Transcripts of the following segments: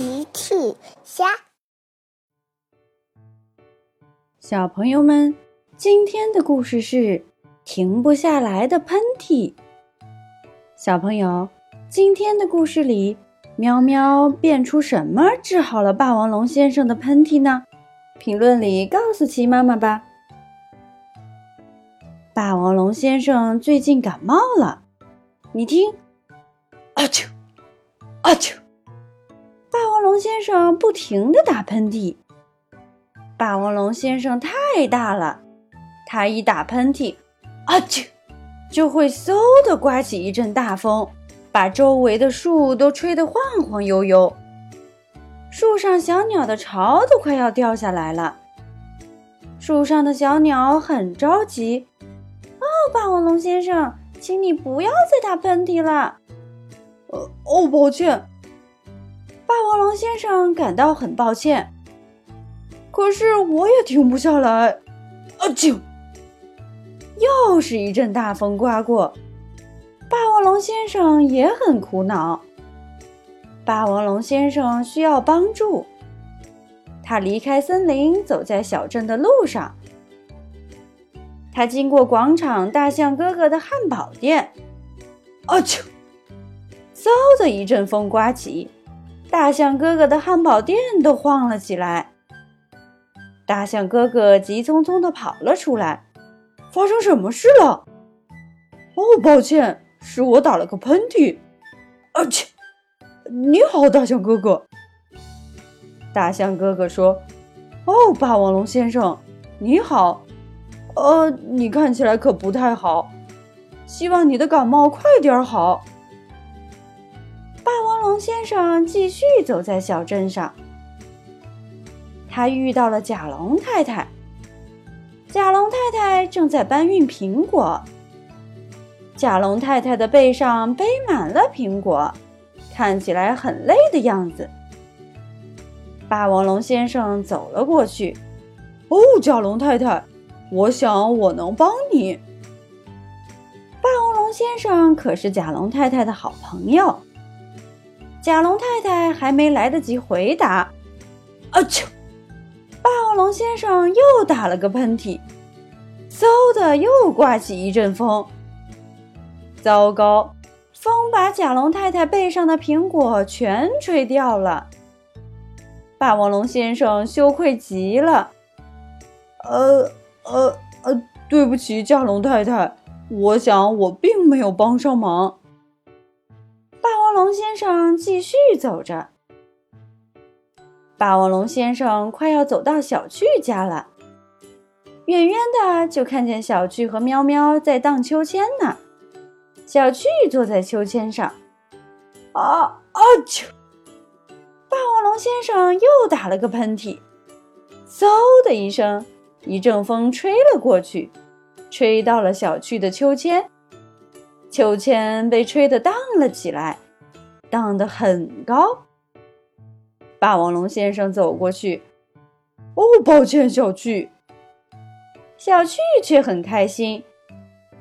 奇趣虾，小朋友们，今天的故事是停不下来的喷嚏。小朋友，今天的故事里，喵喵变出什么治好了霸王龙先生的喷嚏呢？评论里告诉奇妈妈吧。霸王龙先生最近感冒了，你听，啊啾，啊啾。先生不停地打喷嚏。霸王龙先生太大了，他一打喷嚏，啊啾，就会嗖的刮起一阵大风，把周围的树都吹得晃晃悠悠。树上小鸟的巢都快要掉下来了。树上的小鸟很着急。哦霸王龙先生，请你不要再打喷嚏了。呃，哦，抱歉。霸王龙先生感到很抱歉。可是我也停不下来。啊啾！又是一阵大风刮过，霸王龙先生也很苦恼。霸王龙先生需要帮助。他离开森林，走在小镇的路上。他经过广场大象哥哥的汉堡店，啊啾！嗖的一阵风刮起，大象哥哥的汉堡店都晃了起来。大象哥哥急匆匆地跑了出来，发生什么事了？哦，抱歉，是我打了个喷嚏。啊切！你好，大象哥哥。大象哥哥说：“哦，霸王龙先生，你好。”呃，你看起来可不太好，希望你的感冒快点好。先生继续走在小镇上，他遇到了甲龙太太。甲龙太太正在搬运苹果，甲龙太太的背上背满了苹果，看起来很累的样子。霸王龙先生走了过去，哦，甲龙太太。我想我能帮你。霸王龙先生可是甲龙太太的好朋友。甲龙太太还没来得及回答，啊啾！霸王龙先生又打了个喷嚏，嗖的又刮起一阵风。糟糕，风把甲龙太太背上的苹果全吹掉了。霸王龙先生羞愧极了，呃。呃呃，对不起，甲龙太太，我想我并没有帮上忙。龙先生继续走着。霸王龙先生快要走到小趣家了，远远的就看见小趣和喵喵在荡秋千呢。小趣坐在秋千上，啊啊啾！霸王龙先生又打了个喷嚏，嗖的一声。一阵风吹了过去，吹到了小趣的秋千，秋千被吹得荡了起来，荡得很高。霸王龙先生走过去，哦，抱歉，小趣。小趣却很开心，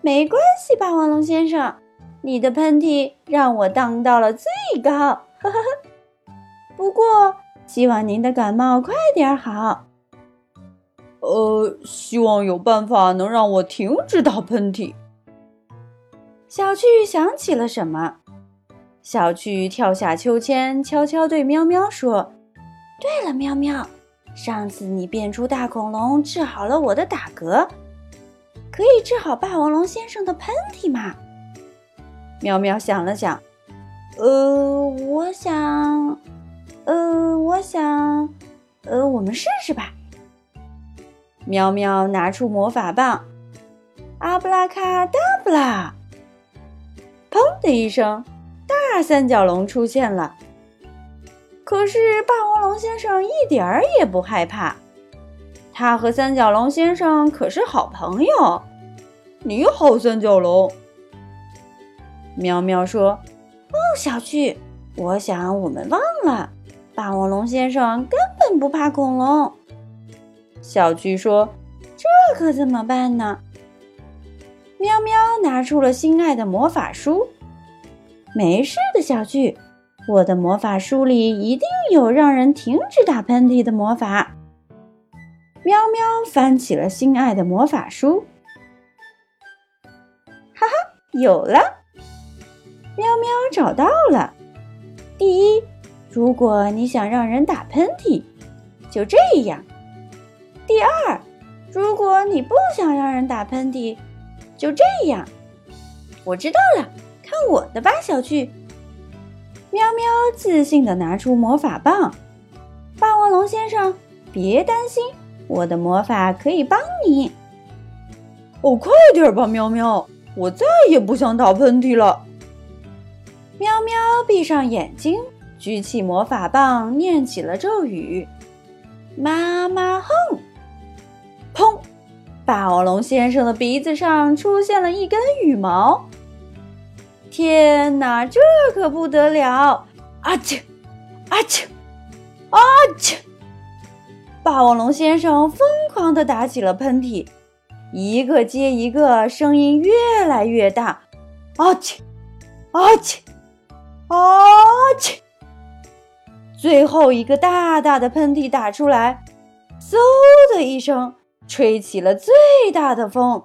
没关系，霸王龙先生，你的喷嚏让我荡到了最高，哈哈哈。不过，希望您的感冒快点好。呃，希望有办法能让我停止打喷嚏。小趣想起了什么，小趣跳下秋千，悄悄对喵喵说：“对了，喵喵，上次你变出大恐龙，治好了我的打嗝，可以治好霸王龙先生的喷嚏吗？”喵喵想了想，呃，我想，呃，我想，呃，我们试试吧。喵喵拿出魔法棒，阿布拉卡达布拉！砰的一声，大三角龙出现了。可是霸王龙先生一点儿也不害怕，他和三角龙先生可是好朋友。你好，三角龙。喵喵说：“哦，小趣，我想我们忘了，霸王龙先生根本不怕恐龙。”小趣说：“这可怎么办呢？”喵喵拿出了心爱的魔法书。没事的，小趣，我的魔法书里一定有让人停止打喷嚏的魔法。喵喵翻起了心爱的魔法书，哈哈，有了！喵喵找到了。第一，如果你想让人打喷嚏，就这样。第二，如果你不想让人打喷嚏，就这样。我知道了，看我的吧，小趣。喵喵自信地拿出魔法棒，霸王龙先生，别担心，我的魔法可以帮你。哦，快点吧，喵喵，我再也不想打喷嚏了。喵喵闭上眼睛，举起魔法棒，念起了咒语：“妈妈哼！”砰！霸王龙先生的鼻子上出现了一根羽毛。天哪，这可不得了！啊切，啊切，啊切！霸王龙先生疯狂地打起了喷嚏，一个接一个，声音越来越大。啊切，啊切，啊切！最后一个大大的喷嚏打出来，嗖的一声，吹起了最大的风，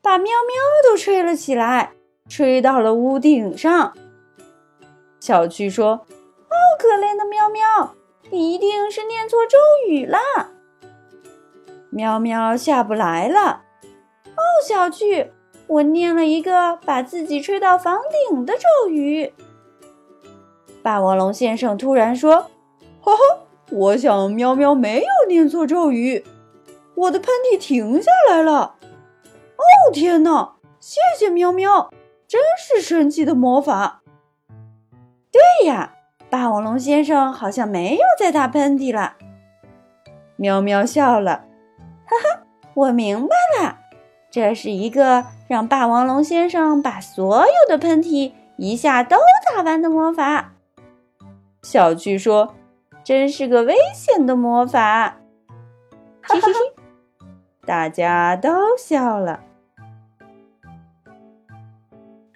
把喵喵都吹了起来。吹到了屋顶上。小趣说：“哦，可怜的喵喵，你一定是念错咒语了。”喵喵下不来了。哦，小趣，我念了一个把自己吹到房顶的咒语。霸王龙先生突然说：“哈哈，我想喵喵没有念错咒语，我的喷嚏停下来了。”哦，天哪！谢谢喵喵。真是神奇的魔法！对呀，霸王龙先生好像没有在打喷嚏了。喵喵笑了，哈哈，我明白了，这是一个让霸王龙先生把所有的喷嚏一下都打完的魔法。小趣说：“真是个危险的魔法。”哈哈，大家都笑了。